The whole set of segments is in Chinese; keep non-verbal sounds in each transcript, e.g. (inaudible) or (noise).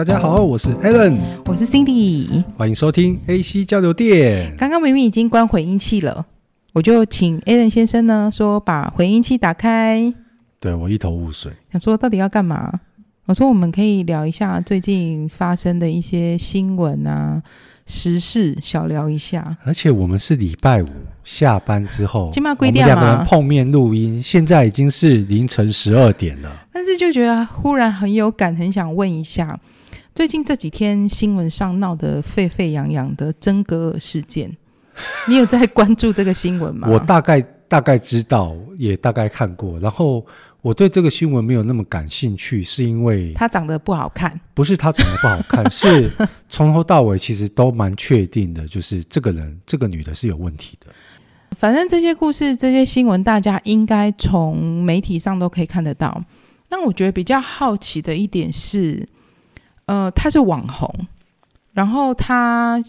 大家好，我是 Alan，我是 Cindy，欢迎收听 AC 交流电。刚刚明明已经关回音器了，我就请 Alan 先生呢说把回音器打开。对，我一头雾水，想说到底要干嘛？我说我们可以聊一下最近发生的一些新闻啊。时事小聊一下，而且我们是礼拜五下班之后，我们两个人碰面录音，现在已经是凌晨十二点了。但是就觉得忽然很有感，很想问一下，最近这几天新闻上闹得沸沸扬扬的真格尔事件，(laughs) 你有在关注这个新闻吗？我大概大概知道，也大概看过，然后。我对这个新闻没有那么感兴趣，是因为他长得不好看。不是他长得不好看，(laughs) 是从头到尾其实都蛮确定的，就是这个人，这个女的是有问题的。反正这些故事、这些新闻，大家应该从媒体上都可以看得到。那我觉得比较好奇的一点是，呃，他是网红，然后他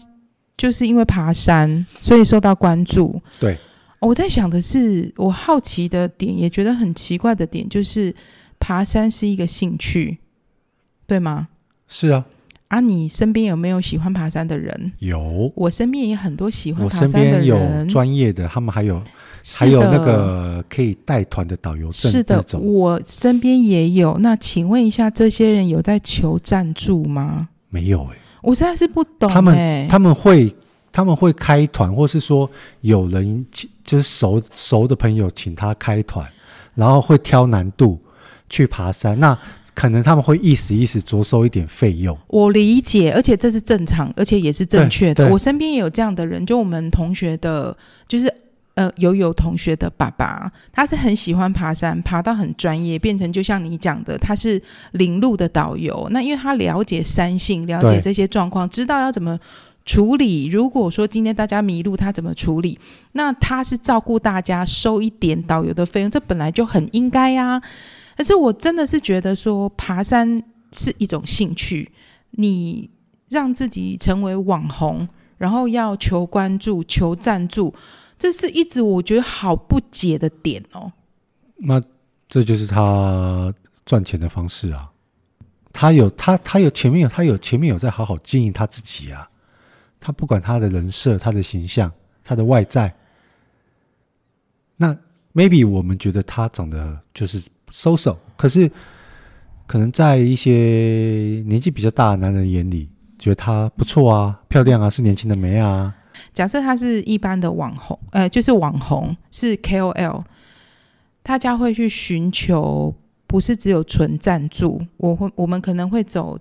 就是因为爬山，所以受到关注。对。我在想的是，我好奇的点，也觉得很奇怪的点，就是爬山是一个兴趣，对吗？是啊。啊，你身边有没有喜欢爬山的人？有，我身边也很多喜欢爬山的人。我身边有专业的，他们还有还有那个可以带团的导游证。是的，我身边也有。那请问一下，这些人有在求赞助吗？没有哎、欸，我实在是不懂、欸。他们他们会。他们会开团，或是说有人就是熟熟的朋友请他开团，然后会挑难度去爬山。那可能他们会意思意思着收一点费用。我理解，而且这是正常，而且也是正确的。我身边也有这样的人，就我们同学的，就是呃有有同学的爸爸，他是很喜欢爬山，爬到很专业，变成就像你讲的，他是领路的导游。那因为他了解山性，了解这些状况，知道要怎么。处理，如果说今天大家迷路，他怎么处理？那他是照顾大家，收一点导游的费用，这本来就很应该呀。可是我真的是觉得说，爬山是一种兴趣，你让自己成为网红，然后要求关注、求赞助，这是一直我觉得好不解的点哦。那这就是他赚钱的方式啊。他有他，他有前面有他有前面有在好好经营他自己啊。他不管他的人设、他的形象、他的外在，那 maybe 我们觉得他长得就是 so so，可是可能在一些年纪比较大的男人眼里，觉得他不错啊、漂亮啊，是年轻的美啊。假设他是一般的网红，呃，就是网红是 KOL，大家会去寻求，不是只有纯赞助，我会我们可能会走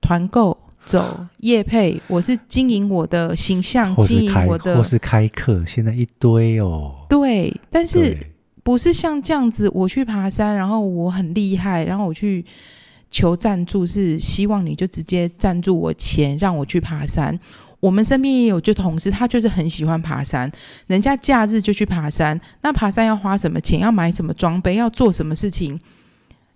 团购。走业配，我是经营我的形象，经营我的，或是开课，现在一堆哦。对，但是不是像这样子，我去爬山，然后我很厉害，然后我去求赞助，是希望你就直接赞助我钱，让我去爬山。我们身边也有就同事，他就是很喜欢爬山，人家假日就去爬山，那爬山要花什么钱？要买什么装备？要做什么事情？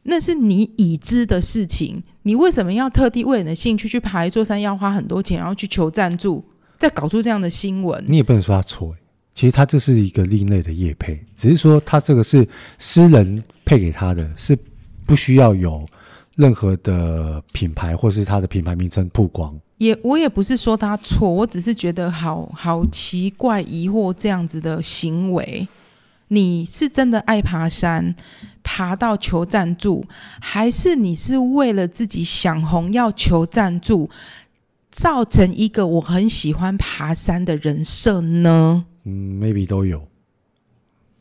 那是你已知的事情，你为什么要特地为你的兴趣去爬一座山，要花很多钱，然后去求赞助，再搞出这样的新闻？你也不能说他错，其实他这是一个另类的业配，只是说他这个是私人配给他的，是不需要有任何的品牌或是他的品牌名称曝光。也，我也不是说他错，我只是觉得好好奇怪、疑惑这样子的行为。你是真的爱爬山，爬到求赞助，还是你是为了自己想红要求赞助，造成一个我很喜欢爬山的人设呢？嗯，maybe 都有。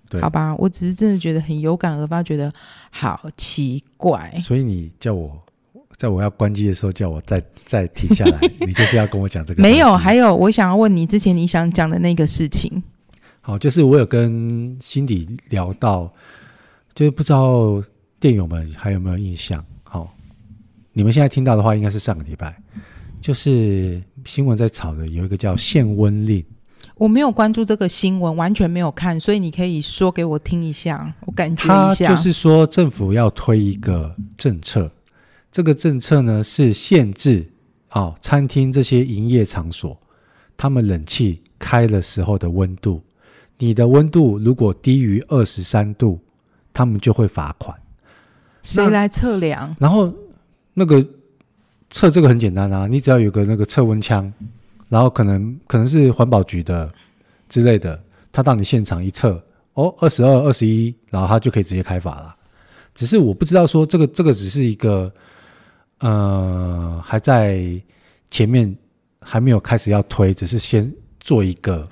对，好吧，我只是真的觉得很有感而发，觉得好奇怪。所以你叫我在我要关机的时候叫我再再停下来，(laughs) 你就是要跟我讲这个？没有，还有我想要问你之前你想讲的那个事情。好，就是我有跟辛迪聊到，就是不知道电友们还有没有印象？好，你们现在听到的话，应该是上个礼拜，就是新闻在炒的有一个叫限温令。我没有关注这个新闻，完全没有看，所以你可以说给我听一下，我感觉一下。就是说政府要推一个政策，这个政策呢是限制啊、哦，餐厅这些营业场所，他们冷气开的时候的温度。你的温度如果低于二十三度，他们就会罚款。谁来测量？然后那个测这个很简单啊，你只要有个那个测温枪，然后可能可能是环保局的之类的，他到你现场一测，哦，二十二、二十一，然后他就可以直接开罚了。只是我不知道说这个这个只是一个，呃，还在前面还没有开始要推，只是先做一个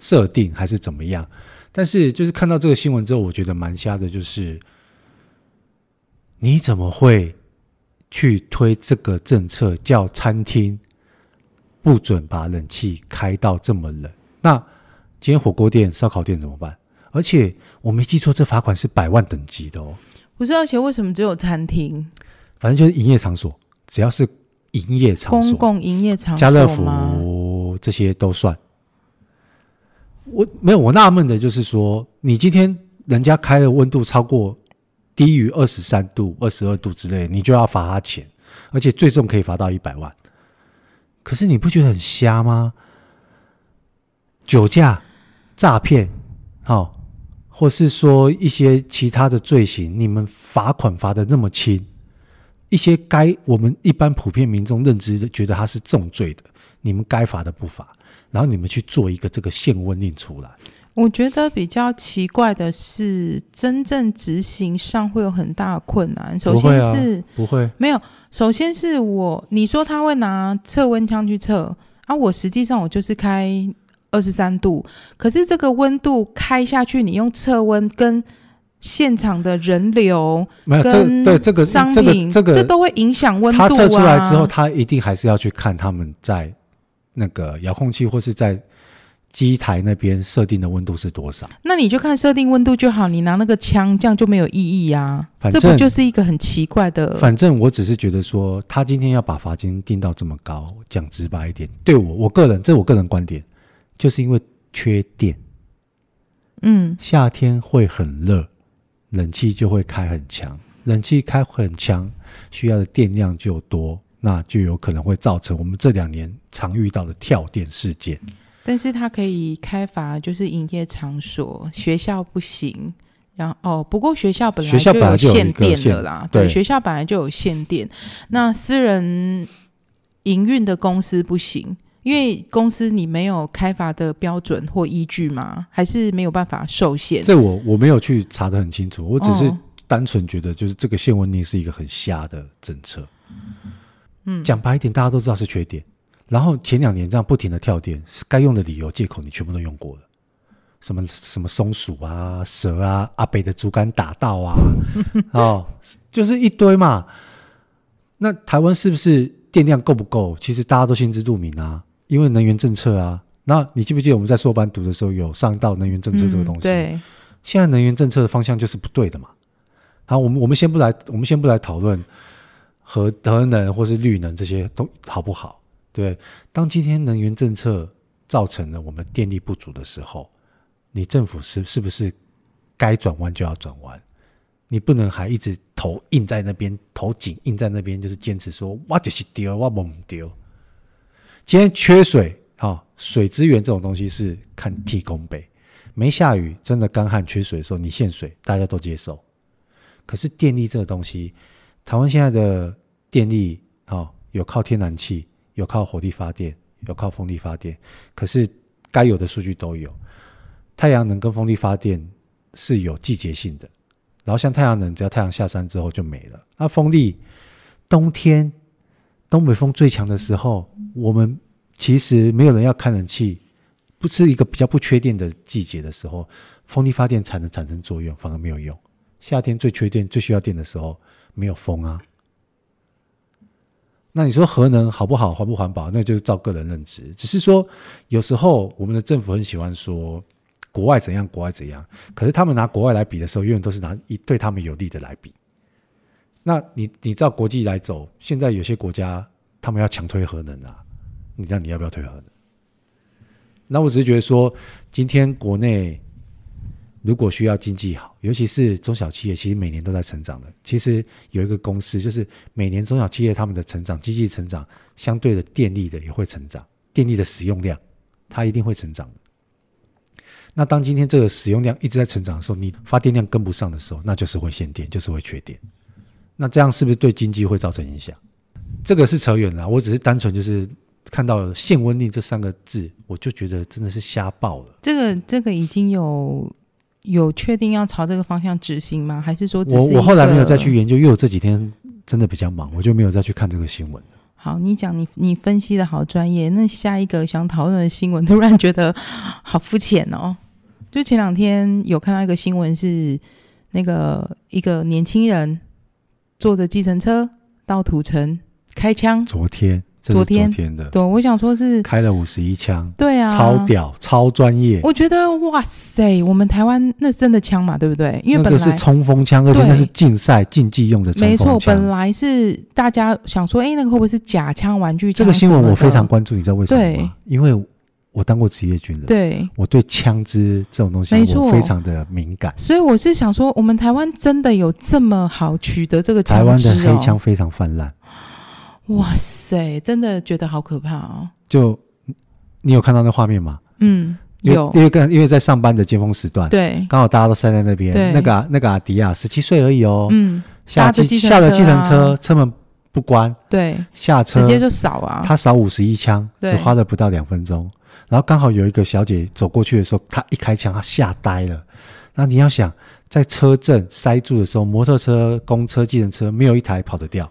设定还是怎么样？但是就是看到这个新闻之后，我觉得蛮瞎的，就是你怎么会去推这个政策，叫餐厅不准把冷气开到这么冷？那今天火锅店、烧烤店怎么办？而且我没记错，这罚款是百万等级的哦。不是，而且为什么只有餐厅？反正就是营业场所，只要是营业场所，公共营业场所，家乐福这些都算。我没有，我纳闷的就是说，你今天人家开的温度超过低于二十三度、二十二度之类，你就要罚他钱，而且最重可以罚到一百万。可是你不觉得很瞎吗？酒驾、诈骗，好、哦。或是说一些其他的罪行，你们罚款罚的那么轻，一些该我们一般普遍民众认知的觉得他是重罪的，你们该罚的不罚，然后你们去做一个这个限温令出来。我觉得比较奇怪的是，真正执行上会有很大的困难。首先是不会，没有，首先是我你说他会拿测温枪去测啊，我实际上我就是开。二十三度，可是这个温度开下去，你用测温跟现场的人流没有跟对这个商品，这个这都会影响温度啊。他测出来之后，他一定还是要去看他们在那个遥控器或是在机台那边设定的温度是多少。那你就看设定温度就好，你拿那个枪这样就没有意义啊。反正这不就是一个很奇怪的？反正我只是觉得说，他今天要把罚金定到这么高，讲直白一点，对我我个人，这我个人观点。就是因为缺电，嗯，夏天会很热，冷气就会开很强，冷气开很强，需要的电量就多，那就有可能会造成我们这两年常遇到的跳电事件。但是它可以开发，就是营业场所，学校不行。然后哦，不过学校本来就有限电的啦，对，学校本来就有限电，那私人营运的公司不行。因为公司你没有开发的标准或依据吗？还是没有办法受限？这我我没有去查的很清楚，我只是单纯觉得就是这个限温令是一个很瞎的政策。嗯，讲白一点，大家都知道是缺电，然后前两年这样不停的跳电，该用的理由借口你全部都用过了，什么什么松鼠啊、蛇啊、阿北的竹竿打到啊，(laughs) 哦，就是一堆嘛。那台湾是不是电量够不够？其实大家都心知肚明啊。因为能源政策啊，那你记不记得我们在硕班读的时候有上到能源政策这个东西？嗯、对，现在能源政策的方向就是不对的嘛。好，我们我们先不来，我们先不来讨论核核能或是绿能这些都好不好？对，当今天能源政策造成了我们电力不足的时候，你政府是是不是该转弯就要转弯？你不能还一直头硬在那边，头紧硬在那边，就是坚持说我就是丢，我不丢。今天缺水，哈、哦，水资源这种东西是看天公伯，没下雨，真的干旱缺水的时候，你限水，大家都接受。可是电力这个东西，台湾现在的电力，哈、哦，有靠天然气，有靠火力发电，有靠风力发电。可是该有的数据都有，太阳能跟风力发电是有季节性的。然后像太阳能，只要太阳下山之后就没了。那风力，冬天。东北风最强的时候，我们其实没有人要开冷气，不是一个比较不缺电的季节的时候，风力发电才能产生作用，反而没有用。夏天最缺电、最需要电的时候，没有风啊。那你说核能好不好、环不环保？那就是照个人认知。只是说，有时候我们的政府很喜欢说国外怎样、国外怎样，可是他们拿国外来比的时候，永远都是拿一对他们有利的来比。那你你照国际来走，现在有些国家他们要强推核能啊，你那你要不要推核能？那我只是觉得说，今天国内如果需要经济好，尤其是中小企业，其实每年都在成长的。其实有一个公式，就是每年中小企业他们的成长，经济成长，相对的电力的也会成长，电力的使用量它一定会成长。那当今天这个使用量一直在成长的时候，你发电量跟不上的时候，那就是会限电，就是会缺电。那这样是不是对经济会造成影响？这个是扯远了，我只是单纯就是看到限温令这三个字，我就觉得真的是瞎爆了。这个这个已经有有确定要朝这个方向执行吗？还是说只是我我后来没有再去研究，因为我这几天真的比较忙，我就没有再去看这个新闻。好，你讲你你分析的好专业。那下一个想讨论的新闻，突然觉得好肤浅哦。就前两天有看到一个新闻，是那个一个年轻人坐着计程车到土城开枪。昨天。昨天，的，对，我想说是开了五十一枪，对啊，超屌，超专业。我觉得哇塞，我们台湾那真的枪嘛，对不对？因为本来是冲锋枪，而且那是竞赛竞技用的冲锋枪。没错，本来是大家想说，哎，那个会不会是假枪、玩具枪？这个新闻我非常关注，你知道为什么吗？对，因为我当过职业军人，对，我对枪支这种东西，没错，非常的敏感。所以我是想说，我们台湾真的有这么好取得这个枪支哦？台湾的黑枪非常泛滥。哇塞，真的觉得好可怕哦！就你有看到那画面吗？嗯，有，因为跟因为在上班的尖峰时段，对，刚好大家都塞在那边。那个那个阿迪啊十七岁而已哦，嗯，下机下了计程车，车门不关，对，下车直接就扫啊，他扫五十一枪，只花了不到两分钟。然后刚好有一个小姐走过去的时候，她一开枪，她吓呆了。那你要想，在车阵塞住的时候，摩托车、公车、计程车没有一台跑得掉。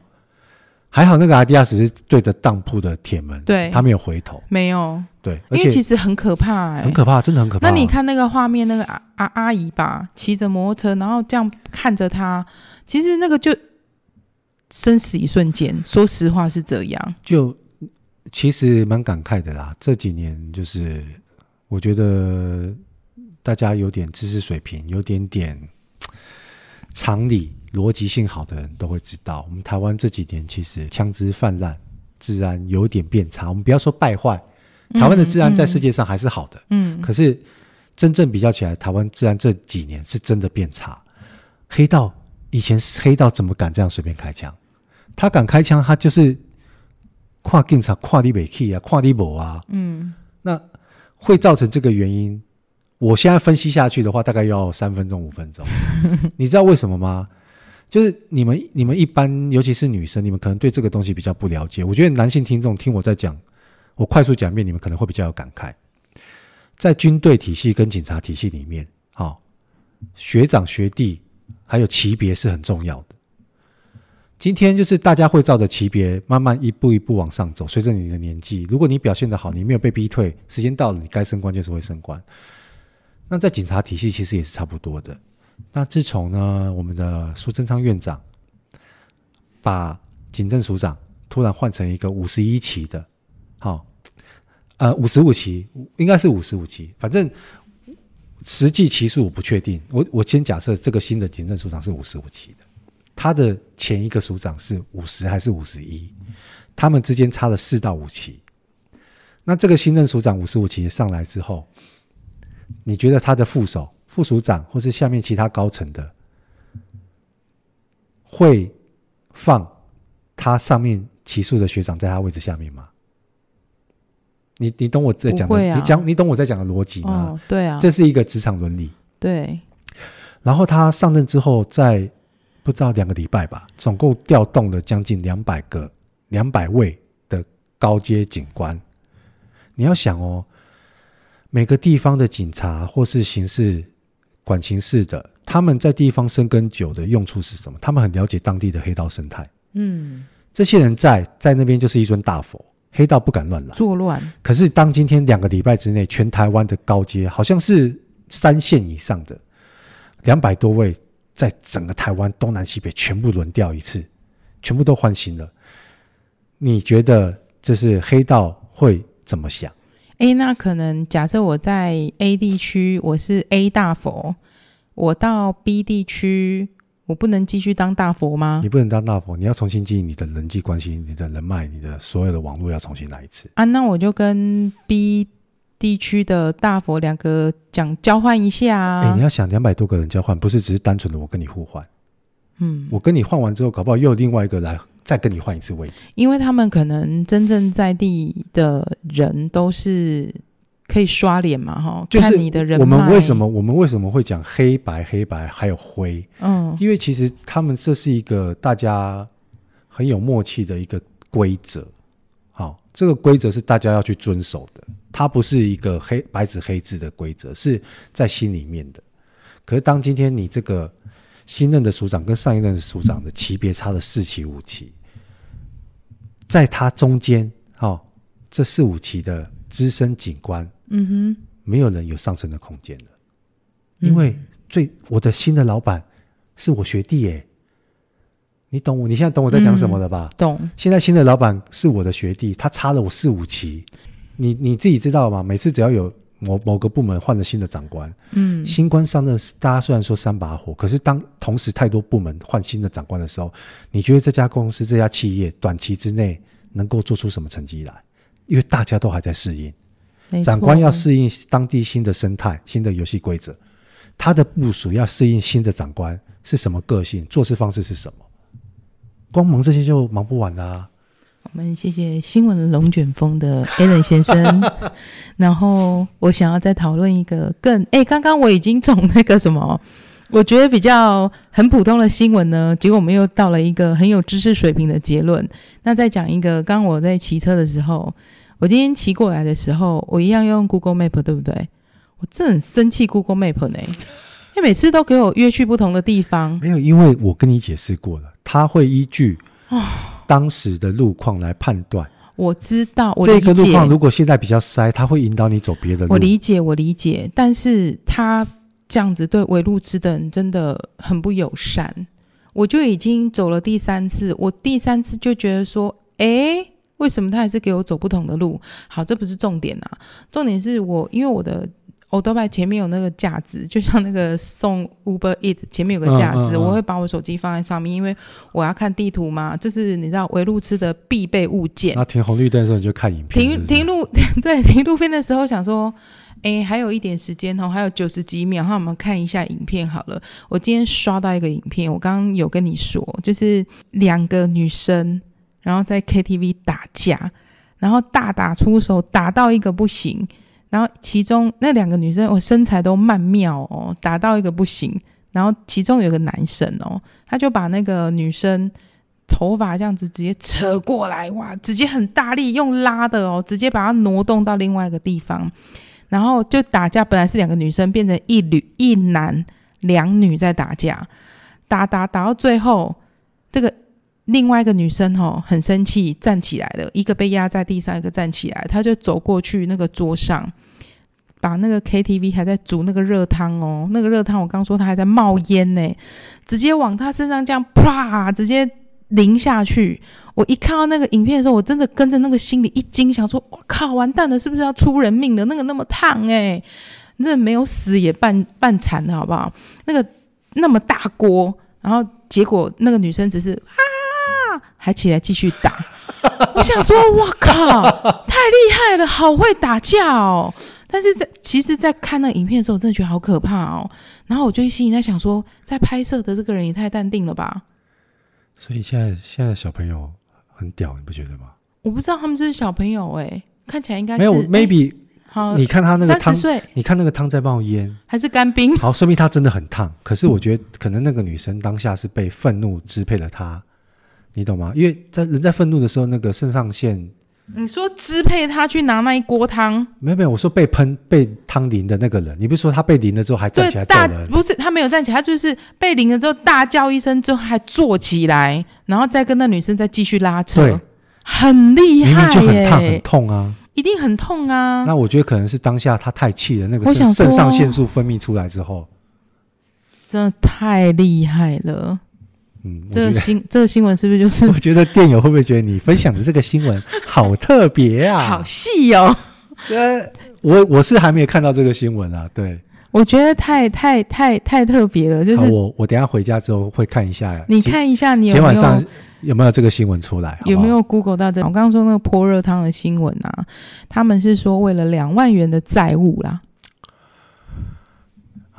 还好那个阿迪亚斯是对着当铺的铁门，对，他没有回头，没有，对，因为其实很可怕、欸，很可怕，真的很可怕。那你看那个画面，那个阿阿阿姨吧，骑着摩托车，然后这样看着他，其实那个就生死一瞬间。说实话是这样，就其实蛮感慨的啦。这几年就是我觉得大家有点知识水平，有点点常理。逻辑性好的人都会知道，我们台湾这几年其实枪支泛滥，治安有点变差。我们不要说败坏，台湾的治安在世界上还是好的。嗯，可是真正比较起来，台湾治安这几年是真的变差。黑道以前黑道怎么敢这样随便开枪？他敢开枪，他就是跨警察、跨地北 key 啊、跨地博啊。嗯，那会造成这个原因，我现在分析下去的话，大概要三分钟、五分钟。(laughs) 你知道为什么吗？就是你们，你们一般，尤其是女生，你们可能对这个东西比较不了解。我觉得男性听众听我在讲，我快速讲一遍，你们可能会比较有感慨。在军队体系跟警察体系里面，哦，学长学弟还有级别是很重要的。今天就是大家会照着级别慢慢一步一步往上走，随着你的年纪，如果你表现得好，你没有被逼退，时间到了，你该升官就是会升官。那在警察体系其实也是差不多的。那自从呢，我们的苏贞昌院长把警政署长突然换成一个五十一期的，好、哦，呃，五十五期应该是五十五期，反正实际期数我不确定。我我先假设这个新的警政署长是五十五期的，他的前一个署长是五十还是五十一？他们之间差了四到五期。那这个新任署长五十五期上来之后，你觉得他的副手？副署长或是下面其他高层的，会放他上面起诉的学长在他位置下面吗？你你懂我在讲的？啊、你讲你懂我在讲的逻辑吗？哦，对啊，这是一个职场伦理。对。然后他上任之后，在不知道两个礼拜吧，总共调动了将近两百个两百位的高阶警官。你要想哦，每个地方的警察或是刑事。管情事的，他们在地方生根久的用处是什么？他们很了解当地的黑道生态。嗯，这些人在在那边就是一尊大佛，黑道不敢乱来作乱。可是当今天两个礼拜之内，全台湾的高阶好像是三线以上的两百多位，在整个台湾东南西北全部轮调一次，全部都换新了。你觉得这是黑道会怎么想？哎，那可能假设我在 A 地区，我是 A 大佛，我到 B 地区，我不能继续当大佛吗？你不能当大佛，你要重新经营你的人际关系、你的人脉、你的所有的网络要重新来一次啊！那我就跟 B 地区的大佛两个讲交换一下啊！哎，你要想两百多个人交换，不是只是单纯的我跟你互换，嗯，我跟你换完之后，搞不好又有另外一个来。再跟你换一次位置，因为他们可能真正在地的人都是可以刷脸嘛，哈，就是你的人。我们为什么我们为什么会讲黑白黑白还有灰？嗯，因为其实他们这是一个大家很有默契的一个规则。好，这个规则是大家要去遵守的，它不是一个黑白纸黑字的规则，是在心里面的。可是当今天你这个新任的署长跟上一任的署长的级别差了四期五期，在他中间，哦，这四五期的资深警官，嗯哼，没有人有上升的空间了，因为最我的新的老板是我学弟耶。你懂我？你现在懂我在讲什么了吧？嗯、懂。现在新的老板是我的学弟，他差了我四五期。你你自己知道吗？每次只要有某某个部门换了新的长官，嗯，新官上任，大家虽然说三把火，可是当同时太多部门换新的长官的时候，你觉得这家公司、这家企业短期之内能够做出什么成绩来？因为大家都还在适应，长官要适应当地新的生态、新的游戏规则，他的部署要适应新的长官是什么个性、做事方式是什么。光忙这些就忙不完啦、啊。我们谢谢新闻龙卷风的 Alan 先生。(laughs) 然后我想要再讨论一个更哎，刚刚我已经从那个什么，我觉得比较很普通的新闻呢，结果我们又到了一个很有知识水平的结论。那再讲一个，刚刚我在骑车的时候，我今天骑过来的时候，我一样用 Google Map，对不对？我真的很生气 Google Map 呢。因为每次都给我约去不同的地方。没有，因为我跟你解释过了，他会依据当时的路况来判断。我知道，我理解。这个路况如果现在比较塞，他会引导你走别的路。我理解，我理解。但是他这样子对围路痴的人真的很不友善。我就已经走了第三次，我第三次就觉得说，诶，为什么他还是给我走不同的路？好，这不是重点啊，重点是我因为我的。欧多拜前面有那个架子，就像那个送 Uber Eat 前面有个架子，嗯嗯嗯、我会把我手机放在上面，因为我要看地图嘛。这是你知道围路痴的必备物件。那停红绿灯的时候你就看影片。停停路 (laughs) 对停路边的时候想说，哎，还有一点时间哦，还有九十几秒，那我们看一下影片好了。我今天刷到一个影片，我刚刚有跟你说，就是两个女生然后在 KTV 打架，然后大打出手，打到一个不行。然后其中那两个女生，我身材都曼妙哦，打到一个不行。然后其中有个男生哦，他就把那个女生头发这样子直接扯过来，哇，直接很大力用拉的哦，直接把它挪动到另外一个地方。然后就打架，本来是两个女生，变成一女一男两女在打架，打打打到最后，这个。另外一个女生吼很生气，站起来了，一个被压在地上，一个站起来，她就走过去那个桌上，把那个 KTV 还在煮那个热汤哦，那个热汤我刚说它还在冒烟呢，直接往她身上这样啪直接淋下去。我一看到那个影片的时候，我真的跟着那个心里一惊，想说我靠，完蛋了，是不是要出人命了？那个那么烫诶，那没有死也半半残了，好不好？那个那么大锅，然后结果那个女生只是啊。还起来继续打，(laughs) 我想说，我靠，太厉害了，好会打架哦！但是在其实，在看那个影片的时候，我真的觉得好可怕哦。然后我就心里在想说，在拍摄的这个人也太淡定了吧？所以现在现在小朋友很屌，你不觉得吗？我不知道他们是不是小朋友哎、欸，看起来应该是没有，maybe、欸、好，你看他那个汤，你看那个汤在冒烟，还是干冰？好，说明他真的很烫。可是我觉得，可能那个女生当下是被愤怒支配了她。你懂吗？因为在人在愤怒的时候，那个肾上腺，你说支配他去拿那一锅汤？没有没有，我说被喷被汤淋的那个人，你不是说他被淋了之后还站起来大不是他没有站起来，他就是被淋了之后大叫一声之后还坐起来，然后再跟那女生再继续拉扯，对很厉害耶，明明就很烫很痛啊，一定很痛啊。那我觉得可能是当下他太气了，那个肾肾上腺素分泌出来之后，真的太厉害了。嗯，这个新这个新闻是不是就是？(laughs) 我觉得电友会不会觉得你分享的这个新闻好特别啊？(laughs) 好细哦！呃，我我是还没有看到这个新闻啊。对，我觉得太太太太特别了。就是我我等一下回家之后会看一下。你看一下，你有没有晚上有没有这个新闻出来？好好？有没有 Google 到这？我刚刚说那个泼热汤的新闻啊，他们是说为了两万元的债务啦。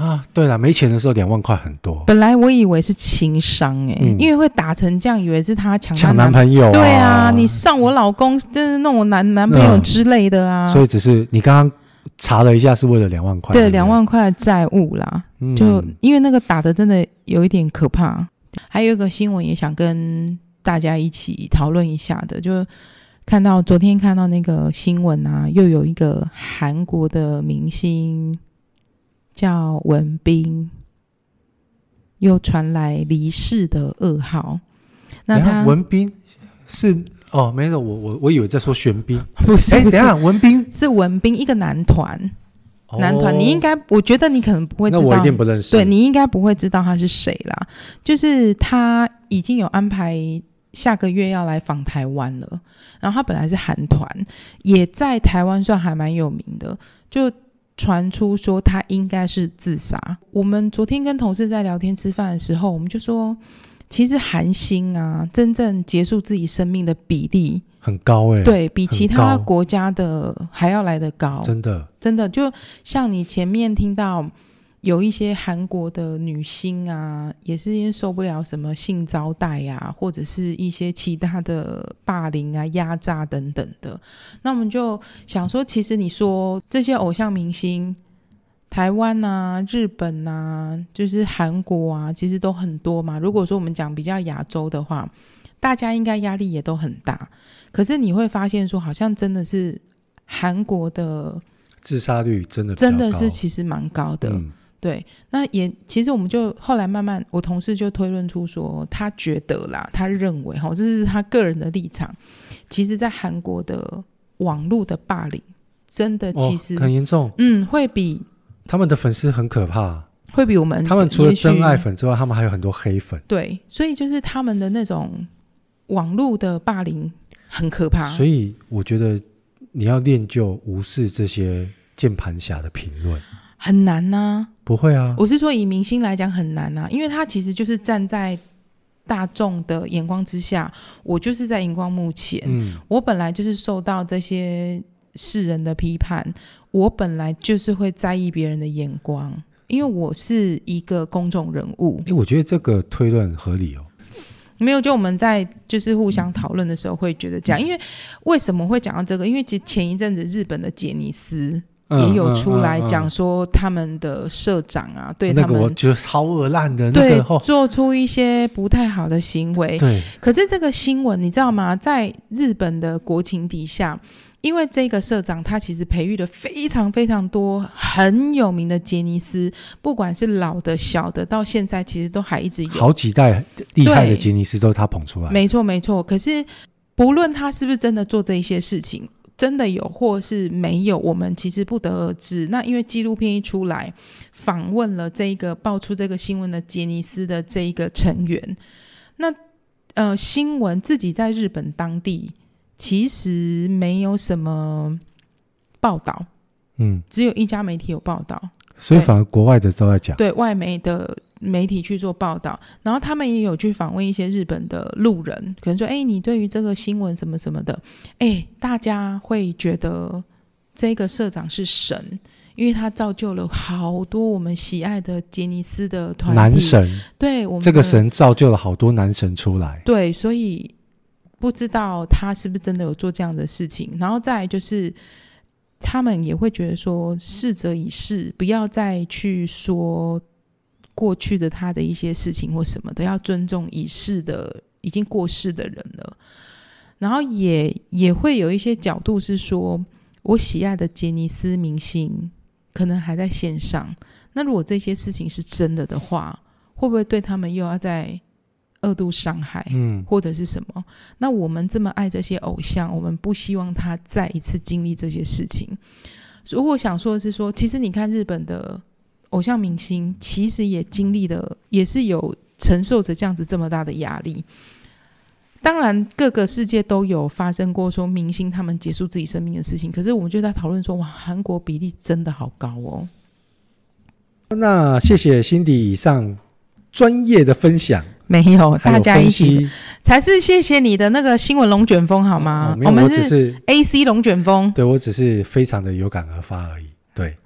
啊，对了，没钱的时候两万块很多。本来我以为是情商哎、欸，嗯、因为会打成这样，以为是他抢抢男朋友、啊。对啊，你上我老公，就是弄我男男朋友之类的啊。所以只是你刚刚查了一下，是为了两万块。对，两万块债务啦，嗯、就因为那个打的真的有一点可怕。还有一个新闻也想跟大家一起讨论一下的。就看到昨天看到那个新闻啊，又有一个韩国的明星叫文斌，又传来离世的噩耗。那他文斌是哦，没有，我我我以为在说玄彬，(laughs) 不是，哎，等一下，文斌是文斌一个男团。男团，你应该，我觉得你可能不会知道，那我一定不认识。对，你应该不会知道他是谁啦。就是他已经有安排下个月要来访台湾了。然后他本来是韩团，也在台湾算还蛮有名的。就传出说他应该是自杀。我们昨天跟同事在聊天吃饭的时候，我们就说，其实韩星啊，真正结束自己生命的比例。很高哎、欸，对，比其他国家的还要来得高，真的，真的，就像你前面听到有一些韩国的女星啊，也是因为受不了什么性招待啊，或者是一些其他的霸凌啊、压榨等等的，那我们就想说，其实你说这些偶像明星，台湾啊、日本啊，就是韩国啊，其实都很多嘛。如果说我们讲比较亚洲的话，大家应该压力也都很大。可是你会发现，说好像真的是韩国的自杀率真的真的是其实蛮高的，嗯、对。那也其实我们就后来慢慢，我同事就推论出说，他觉得啦，他认为哈，这是他个人的立场。其实，在韩国的网络的霸凌，真的其实、哦、很严重，嗯，会比他们的粉丝很可怕，会比我们他们除了真爱粉之外，他们还有很多黑粉，对。所以就是他们的那种网络的霸凌。很可怕，所以我觉得你要练就无视这些键盘侠的评论很难呐、啊。不会啊，我是说以明星来讲很难呐、啊，因为他其实就是站在大众的眼光之下，我就是在荧光幕前，嗯，我本来就是受到这些世人的批判，我本来就是会在意别人的眼光，因为我是一个公众人物。哎，我觉得这个推论合理哦。没有，就我们在就是互相讨论的时候会觉得这样，因为为什么会讲到这个？因为其实前一阵子日本的杰尼斯也有出来讲说他们的社长啊，嗯嗯嗯、对他们、那个、我觉得超恶烂的，对、那个，做出一些不太好的行为。对，可是这个新闻你知道吗？在日本的国情底下。因为这个社长，他其实培育了非常非常多很有名的杰尼斯，不管是老的、小的，到现在其实都还一直有好几代厉害的杰尼斯都是他捧出来。没错，没错。可是不论他是不是真的做这一些事情，真的有或是没有，我们其实不得而知。那因为纪录片一出来，访问了这一个爆出这个新闻的杰尼斯的这一个成员，那呃，新闻自己在日本当地。其实没有什么报道，嗯，只有一家媒体有报道，所以反而国外的都在讲，对外媒的媒体去做报道，然后他们也有去访问一些日本的路人，可能说，哎，你对于这个新闻什么什么的，哎，大家会觉得这个社长是神，因为他造就了好多我们喜爱的杰尼斯的团体，男神，对，我们这个神造就了好多男神出来，对，所以。不知道他是不是真的有做这样的事情，然后再来就是，他们也会觉得说，逝者已逝，不要再去说过去的他的一些事情或什么的，要尊重已逝的、已经过世的人了。然后也也会有一些角度是说，我喜爱的杰尼斯明星可能还在线上，那如果这些事情是真的的话，会不会对他们又要在二度伤害，嗯，或者是什么？那我们这么爱这些偶像，我们不希望他再一次经历这些事情。如果想说的是说，其实你看日本的偶像明星，其实也经历了，也是有承受着这样子这么大的压力。当然，各个世界都有发生过说明星他们结束自己生命的事情。可是我们就在讨论说，哇，韩国比例真的好高哦。那谢谢 Cindy 以上专业的分享。没有，大家一起才是谢谢你的那个新闻龙卷风好吗？哦、我们只是 AC 龙卷风，对，我只是非常的有感而发而已。对，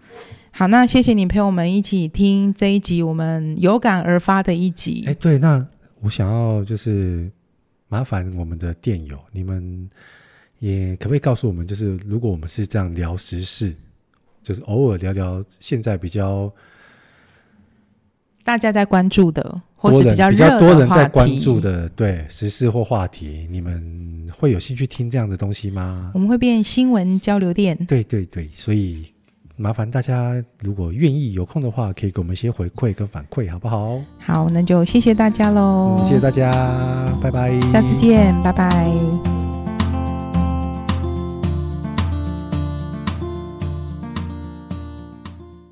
好，那谢谢你陪我们一起听这一集我们有感而发的一集。哎，对，那我想要就是麻烦我们的电友，你们也可不可以告诉我们，就是如果我们是这样聊时事，就是偶尔聊聊现在比较。大家在关注的，或是比较比较多人在关注的，对时事或话题，你们会有兴趣听这样的东西吗？我们会变新闻交流电。对对对，所以麻烦大家，如果愿意有空的话，可以给我们一些回馈跟反馈，好不好？好，那就谢谢大家喽、嗯！谢谢大家，拜拜，下次见，拜拜。